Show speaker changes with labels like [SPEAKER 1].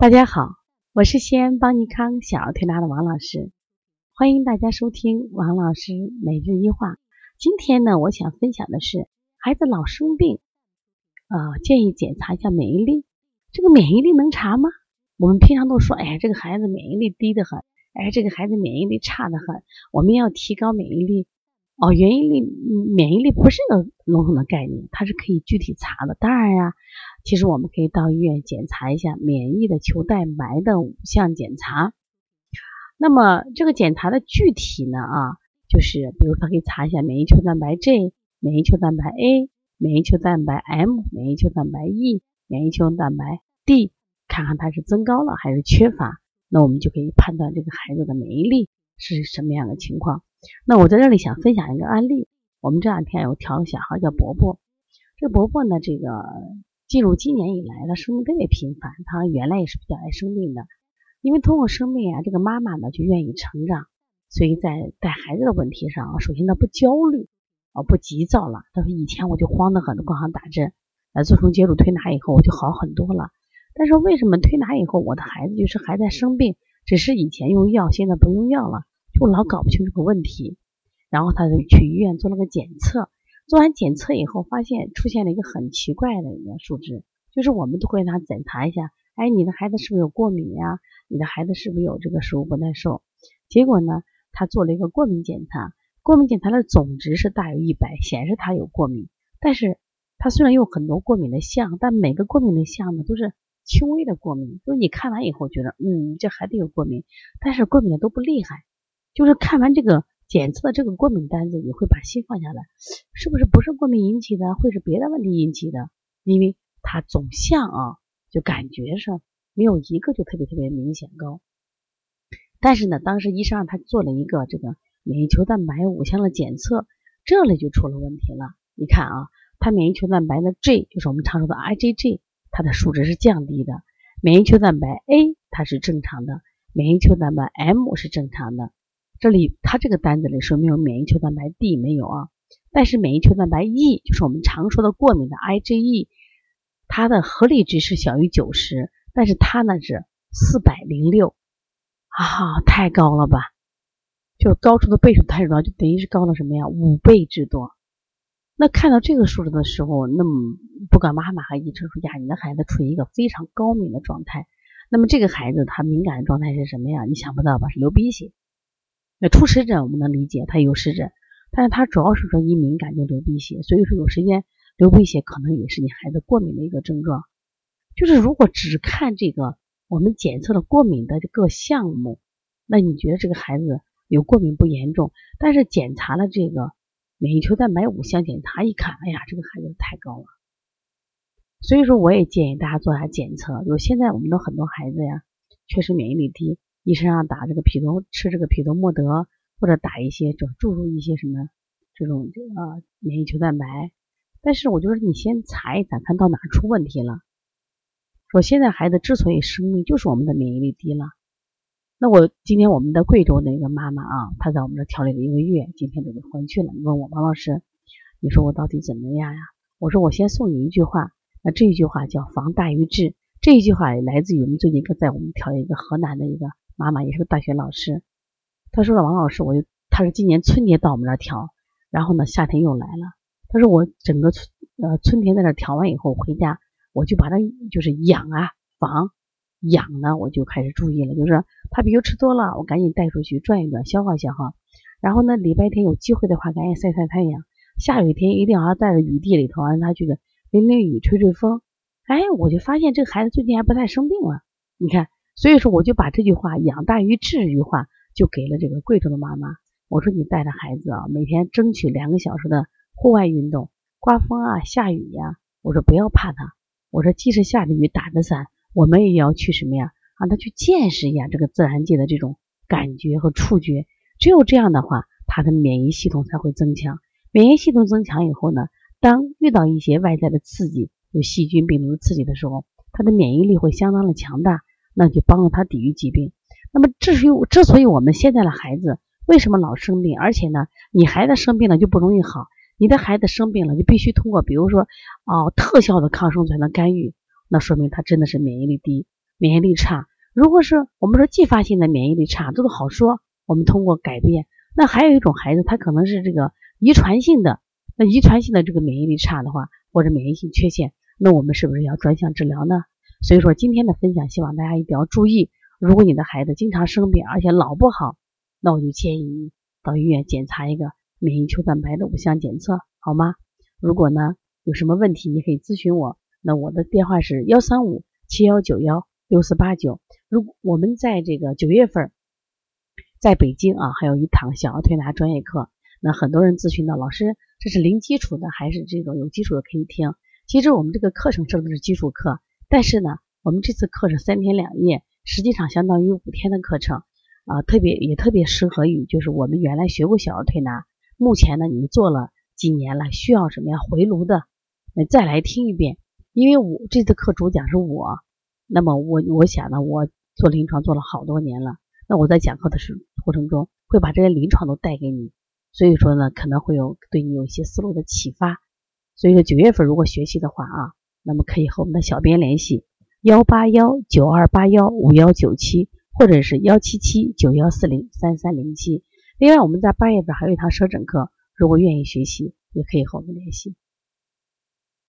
[SPEAKER 1] 大家好，我是西安邦尼康小儿推拿的王老师，欢迎大家收听王老师每日一话。今天呢，我想分享的是孩子老生病，呃，建议检查一下免疫力。这个免疫力能查吗？我们平常都说，哎，这个孩子免疫力低得很，哎，这个孩子免疫力差得很，我们要提高免疫力。哦，免疫力，免疫力不是个笼统的概念，它是可以具体查的。当然呀。其实我们可以到医院检查一下免疫的球蛋白的五项检查。那么这个检查的具体呢啊，就是比如说可以查一下免疫球蛋白 G、免疫球蛋白 A、免疫球蛋白 M、免疫球蛋白 E、免疫球蛋白 D，看看它是增高了还是缺乏。那我们就可以判断这个孩子的免疫力是什么样的情况。那我在这里想分享一个案例，我们这两天有调个小孩叫伯伯，这伯伯呢，这个。进入今年以来，他生病特别频繁。他原来也是比较爱生病的，因为通过生病啊，这个妈妈呢就愿意成长，所以在带孩子的问题上，首先他不焦虑，啊不急躁了。他说以前我就慌得很，光想打针，呃自从接触推拿以后，我就好很多了。但是为什么推拿以后，我的孩子就是还在生病，只是以前用药，现在不用药了，就老搞不清这个问题。然后他就去医院做了个检测。做完检测以后，发现出现了一个很奇怪的一个数值，就是我们都会拿检查一下，哎，你的孩子是不是有过敏呀？你的孩子是不是有这个食物不耐受？结果呢，他做了一个过敏检查，过敏检查的总值是大于一百，显示他有过敏。但是他虽然有很多过敏的项，但每个过敏的项呢都是轻微的过敏，就是你看完以后觉得，嗯，这孩子有过敏，但是过敏的都不厉害，就是看完这个。检测的这个过敏单子，你会把心放下来，是不是不是过敏引起的，会是别的问题引起的？因为它总像啊，就感觉上没有一个就特别特别明显高。但是呢，当时医生让他做了一个这个免疫球蛋白五项的检测，这里就出了问题了。你看啊，他免疫球蛋白的 G 就是我们常说的 IgG，它的数值是降低的；免疫球蛋白 A 它是正常的，免疫球蛋白 M 是正常的。这里它这个单子里说没有免疫球蛋白 D 没有啊，但是免疫球蛋白 E 就是我们常说的过敏的 IgE，它的合理值是小于九十，但是它呢是四百零六啊，太高了吧？就是高出的倍数太多，就等于是高了什么呀？五倍之多。那看到这个数字的时候，那么不管妈妈和医生说呀，你的孩子处于一个非常高敏的状态，那么这个孩子他敏感的状态是什么呀？你想不到吧？是流鼻血。那出湿疹我们能理解，他有湿疹，但是他主要是说一敏感就流鼻血，所以说有时间流鼻血可能也是你孩子过敏的一个症状。就是如果只看这个我们检测的过敏的各项目，那你觉得这个孩子有过敏不严重？但是检查了这个免疫球蛋白五项检查一看，哎呀，这个孩子太高了。所以说我也建议大家做下检测，就现在我们的很多孩子呀，确实免疫力低。医生让打这个匹诺，吃这个匹诺莫德，或者打一些，就注入一些什么这种呃免疫球蛋白。但是我觉得你先查一查，看到哪出问题了。说现在孩子之所以生病，就是我们的免疫力低了。那我今天我们的贵州那个妈妈啊，她在我们这调理了一个月，今天准备回去了。问我王老师，你说我到底怎么样呀？我说我先送你一句话，那这一句话叫防大于治。这一句话来自于我们最近在我们调理一个河南的一个。妈妈也是个大学老师，他说了王老师，我就他是今年春节到我们这儿调，然后呢夏天又来了。他说我整个春呃春天在这调完以后回家，我就把它就是养啊防养呢，我就开始注意了，就是他比如吃多了，我赶紧带出去转一转，消化消化。然后呢礼拜天有机会的话，赶紧晒晒太阳。下雨天一定要带到雨地里头，让他去淋淋雨、吹吹风。哎，我就发现这个孩子最近还不太生病了，你看。所以说，我就把这句话“养大于治”这句话就给了这个贵州的妈妈。我说：“你带着孩子啊，每天争取两个小时的户外运动，刮风啊、下雨呀，我说不要怕他。我说即使下着雨、打着伞，我们也要去什么呀？让他去见识一下这个自然界的这种感觉和触觉。只有这样的话，他的免疫系统才会增强。免疫系统增强以后呢，当遇到一些外在的刺激，有细菌、病毒刺激的时候，他的免疫力会相当的强大。”那就帮助他抵御疾病。那么，至于之所以我们现在的孩子为什么老生病，而且呢，你孩子生病了就不容易好，你的孩子生病了就必须通过比如说哦特效的抗生素才能干预，那说明他真的是免疫力低。免疫力差。如果是我们说继发性的免疫力差，这都好说。我们通过改变，那还有一种孩子，他可能是这个遗传性的，那遗传性的这个免疫力差的话，或者免疫性缺陷，那我们是不是要专项治疗呢？所以说今天的分享，希望大家一定要注意。如果你的孩子经常生病，而且老不好，那我就建议你到医院检查一个免疫球蛋白的五项检测，好吗？如果呢有什么问题，你可以咨询我。那我的电话是幺三五七幺九幺六四八九。如我们在这个九月份。在北京啊，还有一堂小儿推拿专业课。那很多人咨询到老师，这是零基础的还是这种有基础的可以听？其实我们这个课程设的是基础课，但是呢，我们这次课是三天两夜，实际上相当于五天的课程啊，特别也特别适合于就是我们原来学过小儿推拿，目前呢你做了几年了，需要什么呀回炉的，那再来听一遍。因为我这次课主讲是我，那么我我想呢，我做临床做了好多年了。那我在讲课的时过程中，会把这些临床都带给你，所以说呢，可能会有对你有一些思路的启发。所以说九月份如果学习的话啊，那么可以和我们的小编联系幺八幺九二八幺五幺九七，或者是幺七七九幺四零三三零七。另外，我们在八月份还有一堂舌诊课，如果愿意学习，也可以和我们联系。